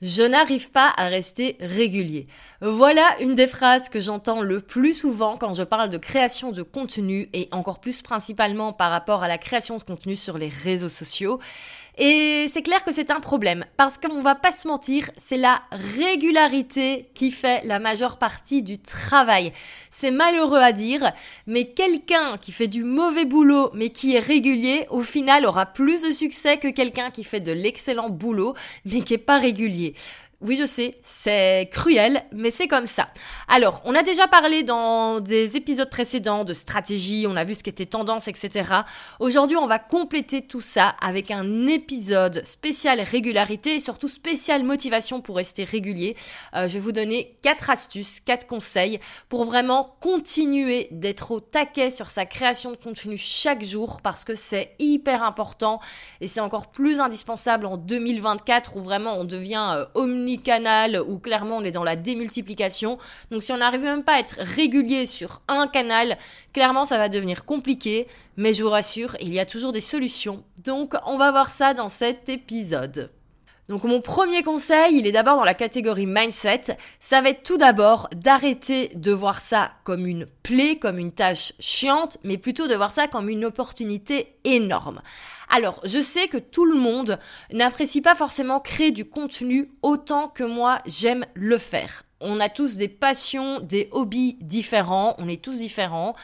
Je n'arrive pas à rester régulier. Voilà une des phrases que j'entends le plus souvent quand je parle de création de contenu et encore plus principalement par rapport à la création de contenu sur les réseaux sociaux. Et c'est clair que c'est un problème, parce qu'on va pas se mentir, c'est la régularité qui fait la majeure partie du travail. C'est malheureux à dire, mais quelqu'un qui fait du mauvais boulot, mais qui est régulier, au final aura plus de succès que quelqu'un qui fait de l'excellent boulot, mais qui est pas régulier. Oui, je sais, c'est cruel, mais c'est comme ça. Alors, on a déjà parlé dans des épisodes précédents de stratégie, on a vu ce qui était tendance, etc. Aujourd'hui, on va compléter tout ça avec un épisode spécial régularité et surtout spécial motivation pour rester régulier. Euh, je vais vous donner quatre astuces, quatre conseils pour vraiment continuer d'être au taquet sur sa création de contenu chaque jour parce que c'est hyper important et c'est encore plus indispensable en 2024 où vraiment on devient euh, omni canal où clairement on est dans la démultiplication. Donc si on n'arrive même pas à être régulier sur un canal, clairement ça va devenir compliqué. Mais je vous rassure, il y a toujours des solutions. Donc on va voir ça dans cet épisode. Donc mon premier conseil, il est d'abord dans la catégorie mindset. Ça va être tout d'abord d'arrêter de voir ça comme une plaie, comme une tâche chiante, mais plutôt de voir ça comme une opportunité énorme. Alors, je sais que tout le monde n'apprécie pas forcément créer du contenu autant que moi j'aime le faire. On a tous des passions, des hobbies différents, on est tous différents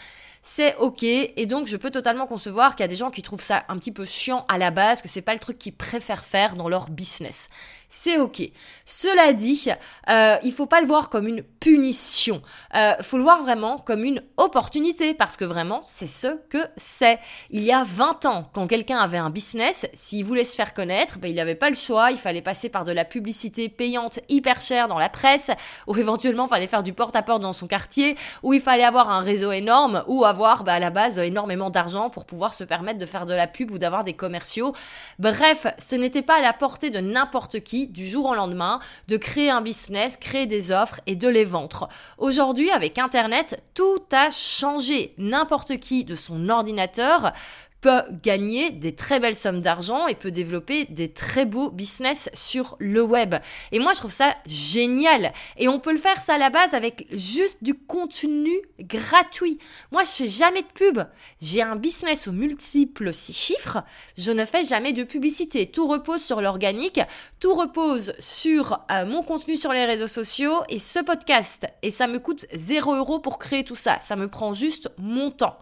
c'est ok. Et donc, je peux totalement concevoir qu'il y a des gens qui trouvent ça un petit peu chiant à la base, que c'est pas le truc qu'ils préfèrent faire dans leur business c'est ok. Cela dit, euh, il faut pas le voir comme une punition. Euh, faut le voir vraiment comme une opportunité parce que vraiment, c'est ce que c'est. Il y a 20 ans, quand quelqu'un avait un business, s'il voulait se faire connaître, ben, il n'avait pas le choix. Il fallait passer par de la publicité payante hyper chère dans la presse, ou éventuellement, il fallait faire du porte-à-porte dans son quartier, ou il fallait avoir un réseau énorme, ou avoir ben, à la base énormément d'argent pour pouvoir se permettre de faire de la pub ou d'avoir des commerciaux. Bref, ce n'était pas à la portée de n'importe qui du jour au lendemain de créer un business, créer des offres et de les vendre. Aujourd'hui, avec Internet, tout a changé. N'importe qui de son ordinateur peut gagner des très belles sommes d'argent et peut développer des très beaux business sur le web. Et moi, je trouve ça génial. Et on peut le faire ça à la base avec juste du contenu gratuit. Moi, je fais jamais de pub. J'ai un business aux multiples six chiffres. Je ne fais jamais de publicité. Tout repose sur l'organique. Tout repose sur euh, mon contenu sur les réseaux sociaux et ce podcast. Et ça me coûte 0 euros pour créer tout ça. Ça me prend juste mon temps.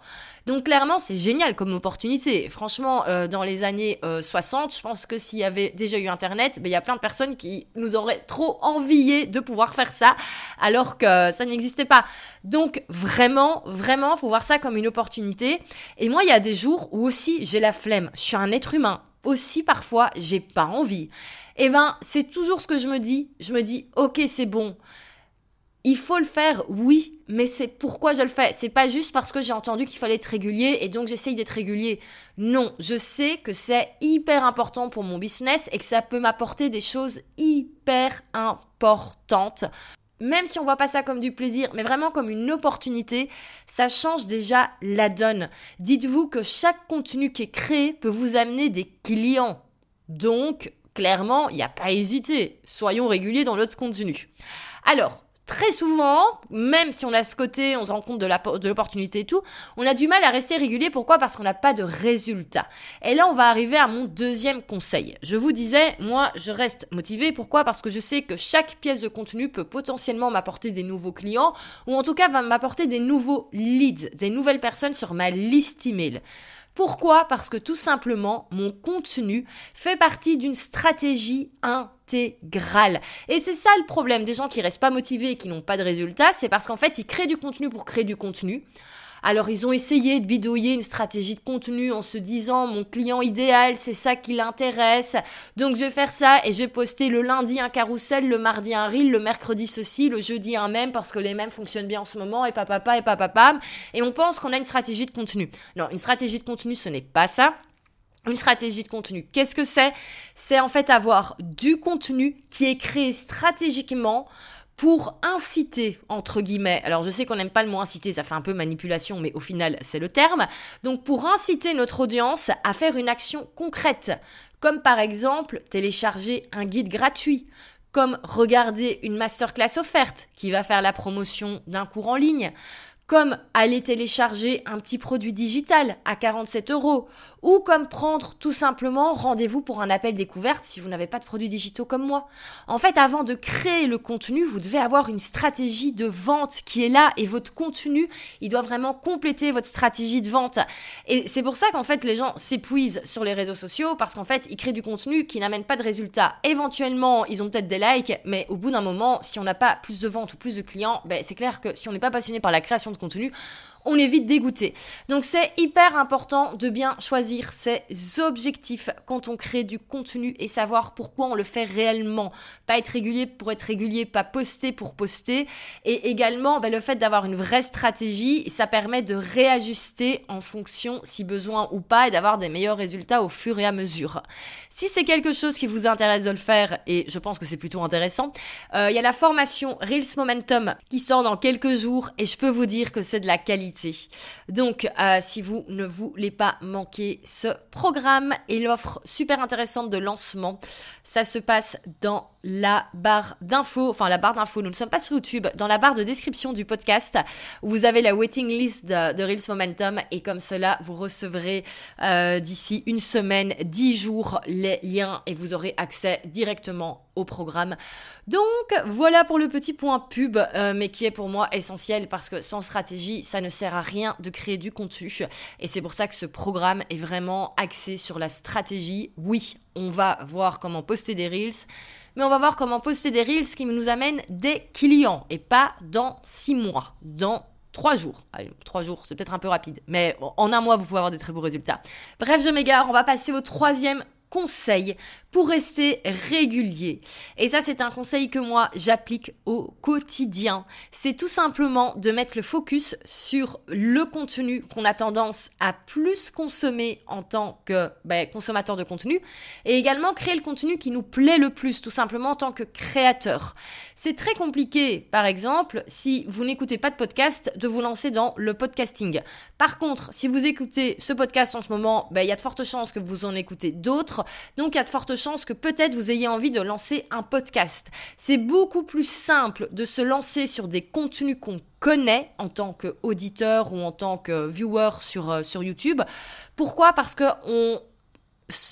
Donc clairement, c'est génial comme opportunité. Franchement, euh, dans les années 60, euh, je pense que s'il y avait déjà eu Internet, ben, il y a plein de personnes qui nous auraient trop envié de pouvoir faire ça, alors que ça n'existait pas. Donc vraiment, vraiment, faut voir ça comme une opportunité. Et moi, il y a des jours où aussi j'ai la flemme. Je suis un être humain. Aussi parfois, j'ai pas envie. Et eh ben, c'est toujours ce que je me dis. Je me dis, ok, c'est bon. Il faut le faire, oui, mais c'est pourquoi je le fais. C'est pas juste parce que j'ai entendu qu'il fallait être régulier et donc j'essaye d'être régulier. Non, je sais que c'est hyper important pour mon business et que ça peut m'apporter des choses hyper importantes. Même si on voit pas ça comme du plaisir, mais vraiment comme une opportunité, ça change déjà la donne. Dites-vous que chaque contenu qui est créé peut vous amener des clients. Donc, clairement, il n'y a pas à hésiter. Soyons réguliers dans notre contenu. Alors, très souvent, même si on a ce côté, on se rend compte de l'opportunité et tout, on a du mal à rester régulier. Pourquoi? Parce qu'on n'a pas de résultat. Et là, on va arriver à mon deuxième conseil. Je vous disais, moi, je reste motivé. Pourquoi? Parce que je sais que chaque pièce de contenu peut potentiellement m'apporter des nouveaux clients, ou en tout cas va m'apporter des nouveaux leads, des nouvelles personnes sur ma liste email. Pourquoi? Parce que tout simplement, mon contenu fait partie d'une stratégie intégrale. Et c'est ça le problème des gens qui restent pas motivés et qui n'ont pas de résultats, c'est parce qu'en fait, ils créent du contenu pour créer du contenu. Alors ils ont essayé de bidouiller une stratégie de contenu en se disant mon client idéal, c'est ça qui l'intéresse. Donc je vais faire ça et je vais poster le lundi un carrousel, le mardi un reel, le mercredi ceci, le jeudi un même parce que les mêmes fonctionnent bien en ce moment et papa et papa et on pense qu'on a une stratégie de contenu. Non, une stratégie de contenu ce n'est pas ça. Une stratégie de contenu, qu'est-ce que c'est? C'est en fait avoir du contenu qui est créé stratégiquement pour inciter, entre guillemets, alors je sais qu'on n'aime pas le mot inciter, ça fait un peu manipulation, mais au final c'est le terme, donc pour inciter notre audience à faire une action concrète, comme par exemple télécharger un guide gratuit, comme regarder une masterclass offerte qui va faire la promotion d'un cours en ligne, comme aller télécharger un petit produit digital à 47 euros, ou comme prendre tout simplement rendez-vous pour un appel découverte si vous n'avez pas de produits digitaux comme moi. En fait, avant de créer le contenu, vous devez avoir une stratégie de vente qui est là et votre contenu, il doit vraiment compléter votre stratégie de vente. Et c'est pour ça qu'en fait, les gens s'épuisent sur les réseaux sociaux parce qu'en fait, ils créent du contenu qui n'amène pas de résultats. Éventuellement, ils ont peut-être des likes, mais au bout d'un moment, si on n'a pas plus de ventes ou plus de clients, ben, c'est clair que si on n'est pas passionné par la création de contenu, on est vite dégoûté. Donc c'est hyper important de bien choisir ses objectifs quand on crée du contenu et savoir pourquoi on le fait réellement. Pas être régulier pour être régulier, pas poster pour poster. Et également, ben, le fait d'avoir une vraie stratégie, ça permet de réajuster en fonction si besoin ou pas et d'avoir des meilleurs résultats au fur et à mesure. Si c'est quelque chose qui vous intéresse de le faire, et je pense que c'est plutôt intéressant, euh, il y a la formation Reels Momentum qui sort dans quelques jours et je peux vous dire que c'est de la qualité donc, euh, si vous ne voulez pas manquer ce programme et l'offre super intéressante de lancement, ça se passe dans la barre d'infos, enfin la barre d'infos, nous ne sommes pas sur YouTube, dans la barre de description du podcast, vous avez la waiting list de, Reels Momentum et comme cela, vous recevrez euh, d'ici une semaine, dix jours, les liens et vous aurez accès directement au programme. Donc voilà pour le petit point pub, euh, mais qui est pour moi essentiel parce que sans stratégie, ça ne sert à rien de créer du contenu. Et c'est pour ça que ce programme est vraiment axé sur la stratégie. Oui, on va voir comment poster des reels, mais on va voir comment poster des reels qui nous amènent des clients et pas dans six mois, dans trois jours. Trois jours, c'est peut-être un peu rapide, mais en un mois, vous pouvez avoir des très beaux résultats. Bref, je m'égare, on va passer au troisième conseil pour rester régulier. Et ça, c'est un conseil que moi, j'applique au quotidien. C'est tout simplement de mettre le focus sur le contenu qu'on a tendance à plus consommer en tant que ben, consommateur de contenu et également créer le contenu qui nous plaît le plus, tout simplement en tant que créateur. C'est très compliqué, par exemple, si vous n'écoutez pas de podcast, de vous lancer dans le podcasting. Par contre, si vous écoutez ce podcast en ce moment, ben, il y a de fortes chances que vous en écoutez d'autres. Donc, il y a de fortes chances que peut-être vous ayez envie de lancer un podcast. C'est beaucoup plus simple de se lancer sur des contenus qu'on connaît en tant qu'auditeur ou en tant que viewer sur, euh, sur YouTube. Pourquoi? Parce que on,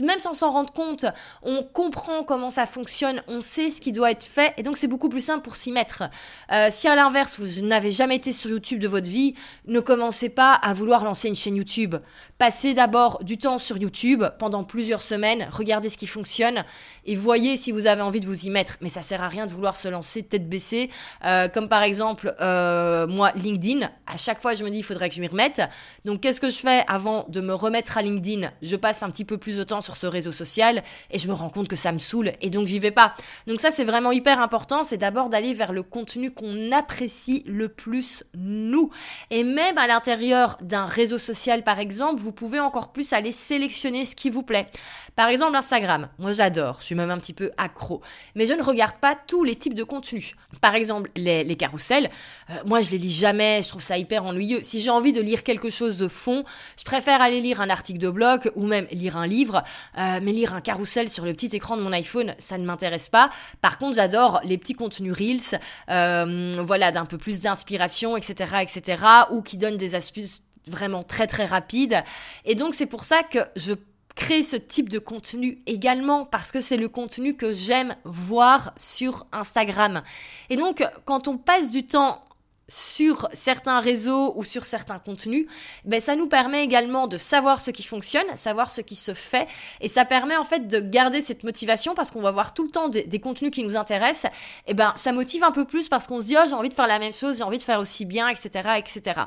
même sans s'en rendre compte, on comprend comment ça fonctionne, on sait ce qui doit être fait, et donc c'est beaucoup plus simple pour s'y mettre. Euh, si à l'inverse, vous n'avez jamais été sur YouTube de votre vie, ne commencez pas à vouloir lancer une chaîne YouTube. Passez d'abord du temps sur YouTube pendant plusieurs semaines, regardez ce qui fonctionne, et voyez si vous avez envie de vous y mettre. Mais ça sert à rien de vouloir se lancer tête baissée, euh, comme par exemple, euh, moi, LinkedIn, à chaque fois je me dis, il faudrait que je m'y remette. Donc qu'est-ce que je fais avant de me remettre à LinkedIn? Je passe un petit peu plus de temps sur ce réseau social et je me rends compte que ça me saoule et donc j'y vais pas. Donc ça c'est vraiment hyper important, c'est d'abord d'aller vers le contenu qu'on apprécie le plus nous. Et même à l'intérieur d'un réseau social par exemple, vous pouvez encore plus aller sélectionner ce qui vous plaît. Par exemple Instagram, moi j'adore, je suis même un petit peu accro, mais je ne regarde pas tous les types de contenus. Par exemple les, les carousels, euh, moi je les lis jamais, je trouve ça hyper ennuyeux. Si j'ai envie de lire quelque chose de fond, je préfère aller lire un article de blog ou même lire un livre euh, mais lire un carrousel sur le petit écran de mon iPhone, ça ne m'intéresse pas. Par contre, j'adore les petits contenus Reels, euh, voilà, d'un peu plus d'inspiration, etc., etc., ou qui donnent des astuces vraiment très très rapides. Et donc, c'est pour ça que je crée ce type de contenu également parce que c'est le contenu que j'aime voir sur Instagram. Et donc, quand on passe du temps sur certains réseaux ou sur certains contenus, ben ça nous permet également de savoir ce qui fonctionne, savoir ce qui se fait, et ça permet en fait de garder cette motivation parce qu'on va voir tout le temps des, contenus qui nous intéressent, et ben ça motive un peu plus parce qu'on se dit oh j'ai envie de faire la même chose, j'ai envie de faire aussi bien, etc., etc.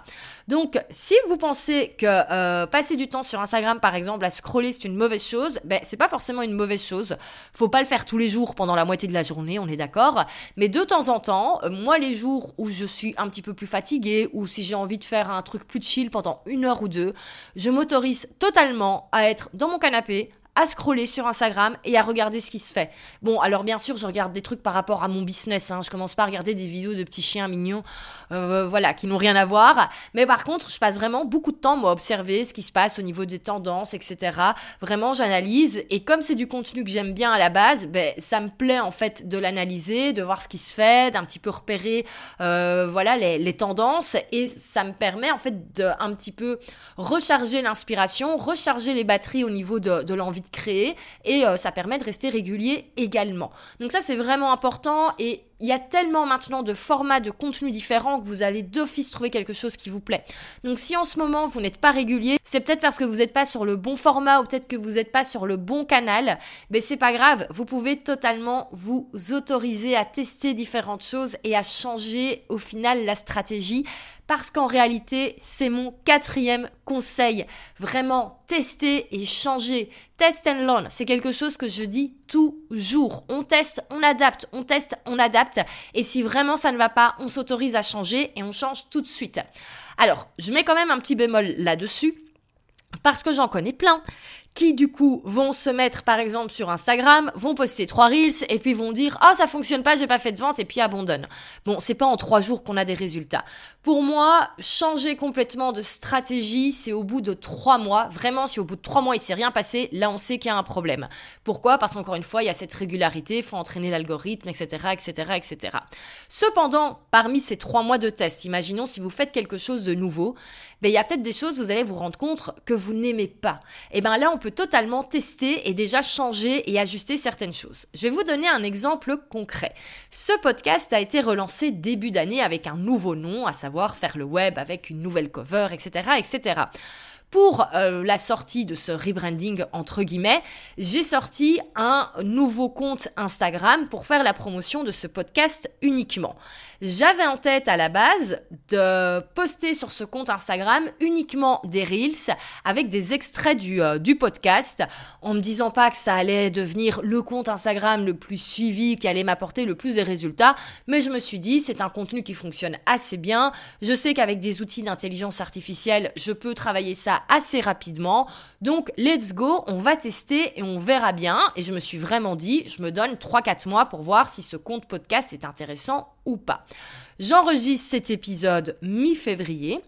Donc si vous pensez que euh, passer du temps sur Instagram par exemple à scroller c'est une mauvaise chose, ben c'est pas forcément une mauvaise chose. Faut pas le faire tous les jours pendant la moitié de la journée, on est d'accord, mais de temps en temps, euh, moi les jours où je suis petit peu plus fatigué ou si j'ai envie de faire un truc plus chill pendant une heure ou deux, je m'autorise totalement à être dans mon canapé, à scroller sur Instagram et à regarder ce qui se fait. Bon, alors bien sûr, je regarde des trucs par rapport à mon business. Hein. Je commence pas à regarder des vidéos de petits chiens mignons, euh, voilà, qui n'ont rien à voir. Mais par contre, je passe vraiment beaucoup de temps moi, à observer ce qui se passe au niveau des tendances, etc. Vraiment, j'analyse. Et comme c'est du contenu que j'aime bien à la base, ben, ça me plaît en fait de l'analyser, de voir ce qui se fait, d'un petit peu repérer, euh, voilà, les, tendances. Et ça me permet en fait de un petit peu recharger l'inspiration, recharger les batteries au niveau de, de l'envie de créer et euh, ça permet de rester régulier également. Donc ça c'est vraiment important et il y a tellement maintenant de formats de contenu différents que vous allez d'office trouver quelque chose qui vous plaît. Donc si en ce moment vous n'êtes pas régulier, c'est peut-être parce que vous n'êtes pas sur le bon format ou peut-être que vous n'êtes pas sur le bon canal, mais c'est pas grave, vous pouvez totalement vous autoriser à tester différentes choses et à changer au final la stratégie parce qu'en réalité, c'est mon quatrième conseil. Vraiment, tester et changer. Test and learn, c'est quelque chose que je dis toujours. On teste, on adapte, on teste, on adapte. Et si vraiment ça ne va pas, on s'autorise à changer et on change tout de suite. Alors, je mets quand même un petit bémol là-dessus. Parce que j'en connais plein qui du coup vont se mettre par exemple sur Instagram, vont poster trois reels et puis vont dire ah ça fonctionne pas, j'ai pas fait de vente et puis abandonnent. Bon, c'est pas en trois jours qu'on a des résultats. Pour moi, changer complètement de stratégie, c'est au bout de trois mois. Vraiment, si au bout de trois mois il s'est rien passé, là on sait qu'il y a un problème. Pourquoi? Parce qu'encore une fois, il y a cette régularité, il faut entraîner l'algorithme, etc., etc., etc. Cependant, parmi ces trois mois de test, imaginons si vous faites quelque chose de nouveau, ben il y a peut-être des choses vous allez vous rendre compte que vous n'aimez pas. Et ben là on peut totalement tester et déjà changer et ajuster certaines choses. Je vais vous donner un exemple concret. Ce podcast a été relancé début d'année avec un nouveau nom, à savoir faire le web avec une nouvelle cover, etc., etc pour euh, la sortie de ce rebranding entre guillemets, j'ai sorti un nouveau compte Instagram pour faire la promotion de ce podcast uniquement. J'avais en tête à la base de poster sur ce compte Instagram uniquement des reels avec des extraits du, euh, du podcast en me disant pas que ça allait devenir le compte Instagram le plus suivi, qui allait m'apporter le plus de résultats, mais je me suis dit c'est un contenu qui fonctionne assez bien. Je sais qu'avec des outils d'intelligence artificielle, je peux travailler ça assez rapidement. Donc let's go, on va tester et on verra bien. Et je me suis vraiment dit, je me donne 3-4 mois pour voir si ce compte podcast est intéressant pas. J'enregistre cet épisode mi-février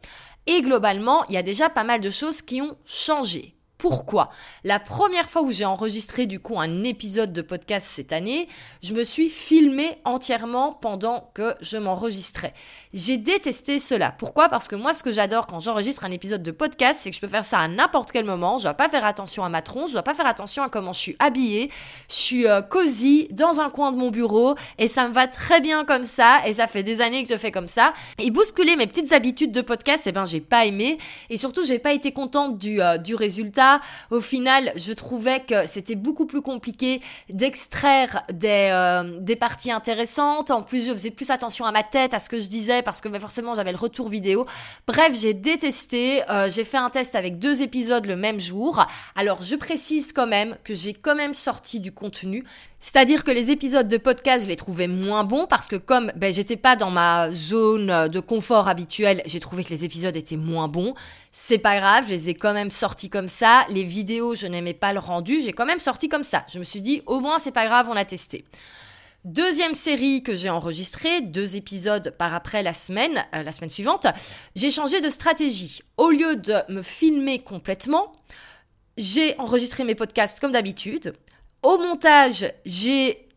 et globalement, il y a déjà pas mal de choses qui ont changé. Pourquoi La première fois où j'ai enregistré du coup un épisode de podcast cette année, je me suis filmé entièrement pendant que je m'enregistrais. J'ai détesté cela. Pourquoi? Parce que moi ce que j'adore quand j'enregistre un épisode de podcast, c'est que je peux faire ça à n'importe quel moment, je dois pas faire attention à ma tronche, je dois pas faire attention à comment je suis habillée, je suis euh, cosy dans un coin de mon bureau et ça me va très bien comme ça et ça fait des années que je fais comme ça. Et bousculer mes petites habitudes de podcast, eh ben j'ai pas aimé et surtout j'ai pas été contente du, euh, du résultat au final, je trouvais que c'était beaucoup plus compliqué d'extraire des, euh, des parties intéressantes. En plus, je faisais plus attention à ma tête, à ce que je disais, parce que bah, forcément, j'avais le retour vidéo. Bref, j'ai détesté. Euh, j'ai fait un test avec deux épisodes le même jour. Alors, je précise quand même que j'ai quand même sorti du contenu. C'est-à-dire que les épisodes de podcast, je les trouvais moins bons parce que comme ben, j'étais pas dans ma zone de confort habituelle, j'ai trouvé que les épisodes étaient moins bons. C'est pas grave, je les ai quand même sortis comme ça. Les vidéos, je n'aimais pas le rendu, j'ai quand même sorti comme ça. Je me suis dit, au moins c'est pas grave, on a testé. Deuxième série que j'ai enregistrée, deux épisodes par après la semaine, euh, la semaine suivante, j'ai changé de stratégie. Au lieu de me filmer complètement, j'ai enregistré mes podcasts comme d'habitude. Au montage, j'ai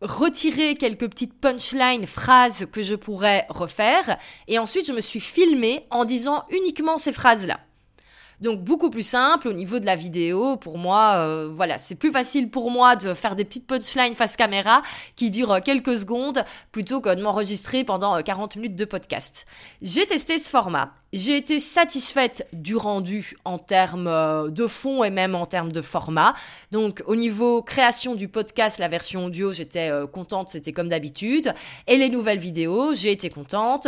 retiré quelques petites punchlines, phrases que je pourrais refaire. Et ensuite, je me suis filmée en disant uniquement ces phrases-là. Donc beaucoup plus simple au niveau de la vidéo. Pour moi, euh, voilà, c'est plus facile pour moi de faire des petites punchlines face caméra qui durent quelques secondes plutôt que de m'enregistrer pendant 40 euh, minutes de podcast. J'ai testé ce format. J'ai été satisfaite du rendu en termes euh, de fond et même en termes de format. Donc au niveau création du podcast, la version audio, j'étais contente, c'était comme d'habitude. Et les nouvelles vidéos, j'ai été contente.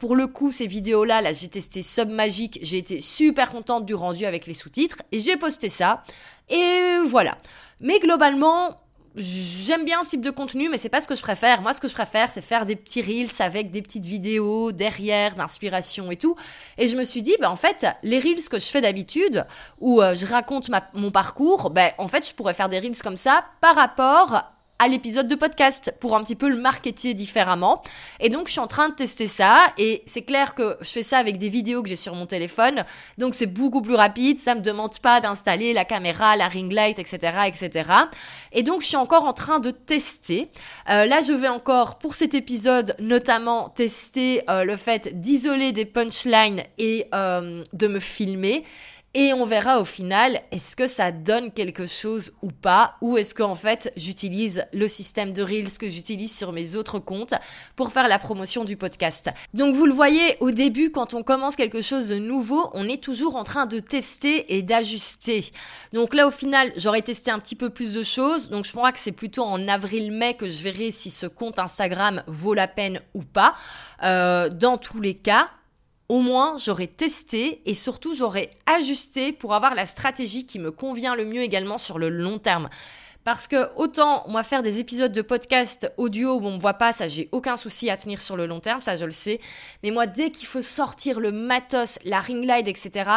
Pour le coup, ces vidéos-là, là, j'ai testé Submagic, j'ai été super contente du rendu avec les sous-titres et j'ai posté ça. Et voilà. Mais globalement, J'aime bien ce type de contenu, mais c'est pas ce que je préfère. Moi, ce que je préfère, c'est faire des petits reels avec des petites vidéos derrière, d'inspiration et tout. Et je me suis dit, bah, en fait, les reels que je fais d'habitude, où euh, je raconte mon parcours, ben, en fait, je pourrais faire des reels comme ça par rapport à l'épisode de podcast pour un petit peu le marketer différemment. Et donc, je suis en train de tester ça. Et c'est clair que je fais ça avec des vidéos que j'ai sur mon téléphone. Donc, c'est beaucoup plus rapide. Ça me demande pas d'installer la caméra, la ring light, etc., etc. Et donc, je suis encore en train de tester. Euh, là, je vais encore, pour cet épisode, notamment tester euh, le fait d'isoler des punchlines et euh, de me filmer. Et on verra au final, est-ce que ça donne quelque chose ou pas, ou est-ce qu'en fait j'utilise le système de Reels que j'utilise sur mes autres comptes pour faire la promotion du podcast. Donc vous le voyez, au début, quand on commence quelque chose de nouveau, on est toujours en train de tester et d'ajuster. Donc là, au final, j'aurais testé un petit peu plus de choses. Donc je crois que c'est plutôt en avril-mai que je verrai si ce compte Instagram vaut la peine ou pas. Euh, dans tous les cas, au moins j'aurais testé et surtout j'aurais ajusté pour avoir la stratégie qui me convient le mieux également sur le long terme. Parce que autant moi faire des épisodes de podcast audio où on me voit pas, ça j'ai aucun souci à tenir sur le long terme, ça je le sais. Mais moi dès qu'il faut sortir le matos, la ring etc.,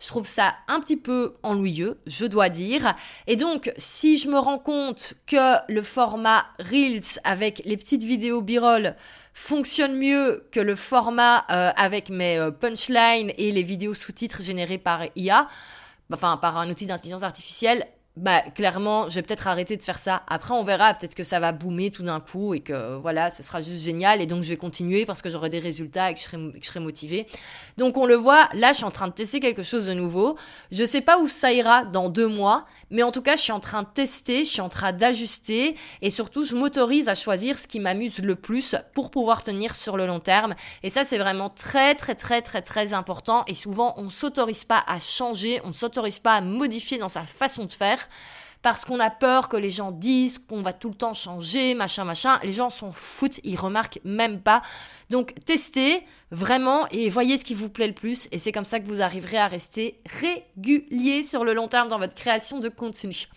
je trouve ça un petit peu ennuyeux, je dois dire. Et donc si je me rends compte que le format Reels avec les petites vidéos b-roll fonctionne mieux que le format euh, avec mes euh, punchlines et les vidéos sous-titres générées par IA, enfin par un outil d'intelligence artificielle, bah clairement, je vais peut-être arrêter de faire ça. Après, on verra, peut-être que ça va boomer tout d'un coup et que voilà, ce sera juste génial et donc je vais continuer parce que j'aurai des résultats et que je serai, que motivée. Donc on le voit, là, je suis en train de tester quelque chose de nouveau. Je sais pas où ça ira dans deux mois, mais en tout cas, je suis en train de tester, je suis en train d'ajuster et surtout, je m'autorise à choisir ce qui m'amuse le plus pour pouvoir tenir sur le long terme. Et ça, c'est vraiment très, très, très, très, très important. Et souvent, on s'autorise pas à changer, on s'autorise pas à modifier dans sa façon de faire parce qu'on a peur que les gens disent qu'on va tout le temps changer, machin, machin. Les gens s'en foutent, ils remarquent même pas. Donc testez vraiment et voyez ce qui vous plaît le plus et c'est comme ça que vous arriverez à rester régulier sur le long terme dans votre création de contenu.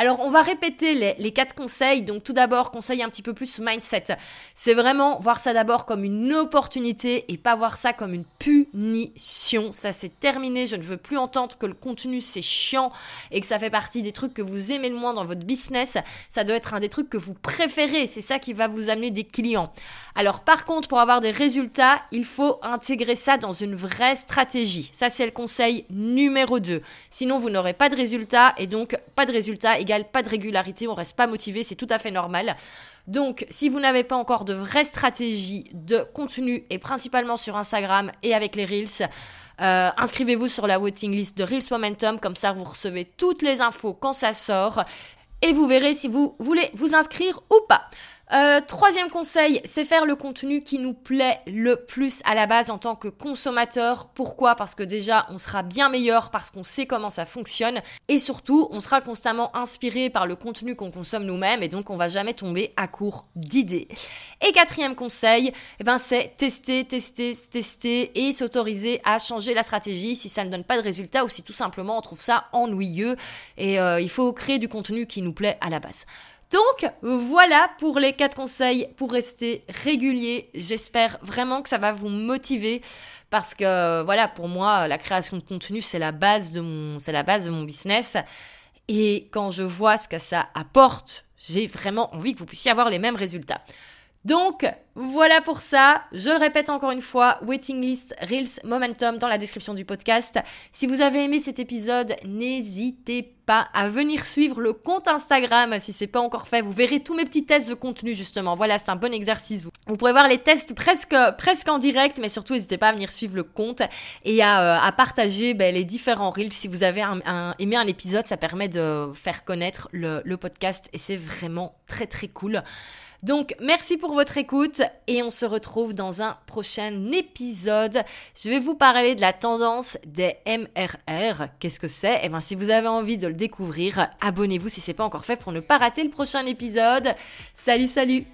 Alors, on va répéter les, quatre conseils. Donc, tout d'abord, conseil un petit peu plus mindset. C'est vraiment voir ça d'abord comme une opportunité et pas voir ça comme une punition. Ça, c'est terminé. Je ne veux plus entendre que le contenu, c'est chiant et que ça fait partie des trucs que vous aimez le moins dans votre business. Ça doit être un des trucs que vous préférez. C'est ça qui va vous amener des clients. Alors, par contre, pour avoir des résultats, il faut intégrer ça dans une vraie stratégie. Ça, c'est le conseil numéro 2. Sinon, vous n'aurez pas de résultats et donc pas de résultats pas de régularité, on reste pas motivé, c'est tout à fait normal. Donc, si vous n'avez pas encore de vraie stratégie de contenu, et principalement sur Instagram et avec les Reels, euh, inscrivez-vous sur la waiting list de Reels Momentum, comme ça vous recevez toutes les infos quand ça sort, et vous verrez si vous voulez vous inscrire ou pas. Euh, troisième conseil, c'est faire le contenu qui nous plaît le plus à la base en tant que consommateur. Pourquoi? Parce que déjà, on sera bien meilleur parce qu'on sait comment ça fonctionne et surtout, on sera constamment inspiré par le contenu qu'on consomme nous-mêmes et donc on va jamais tomber à court d'idées. Et quatrième conseil, eh ben c'est tester, tester, tester et s'autoriser à changer la stratégie si ça ne donne pas de résultat ou si tout simplement on trouve ça ennuyeux et euh, il faut créer du contenu qui nous plaît à la base. Donc voilà pour les quatre conseils pour rester régulier. J'espère vraiment que ça va vous motiver parce que voilà, pour moi, la création de contenu, c'est la base de mon, c'est la base de mon business. Et quand je vois ce que ça apporte, j'ai vraiment envie que vous puissiez avoir les mêmes résultats. Donc Voilà pour ça. Je le répète encore une fois, waiting list, reels, momentum dans la description du podcast. Si vous avez aimé cet épisode, n'hésitez pas à venir suivre le compte Instagram si c'est pas encore fait. Vous verrez tous mes petits tests de contenu justement. Voilà, c'est un bon exercice. Vous, pourrez voir les tests presque en direct, mais surtout n'hésitez pas à venir suivre le compte et à, euh, partager ben, les différents reels. Si vous avez aimé un épisode, ça permet de faire connaître le podcast et c'est vraiment très très cool. Donc merci pour votre écoute et on se retrouve dans un prochain épisode. Je vais vous parler de la tendance des MRR. Qu'est-ce que c'est? Eh bien si vous avez envie de le découvrir, abonnez-vous si ce n'est pas encore fait pour ne pas rater le prochain épisode. Salut salut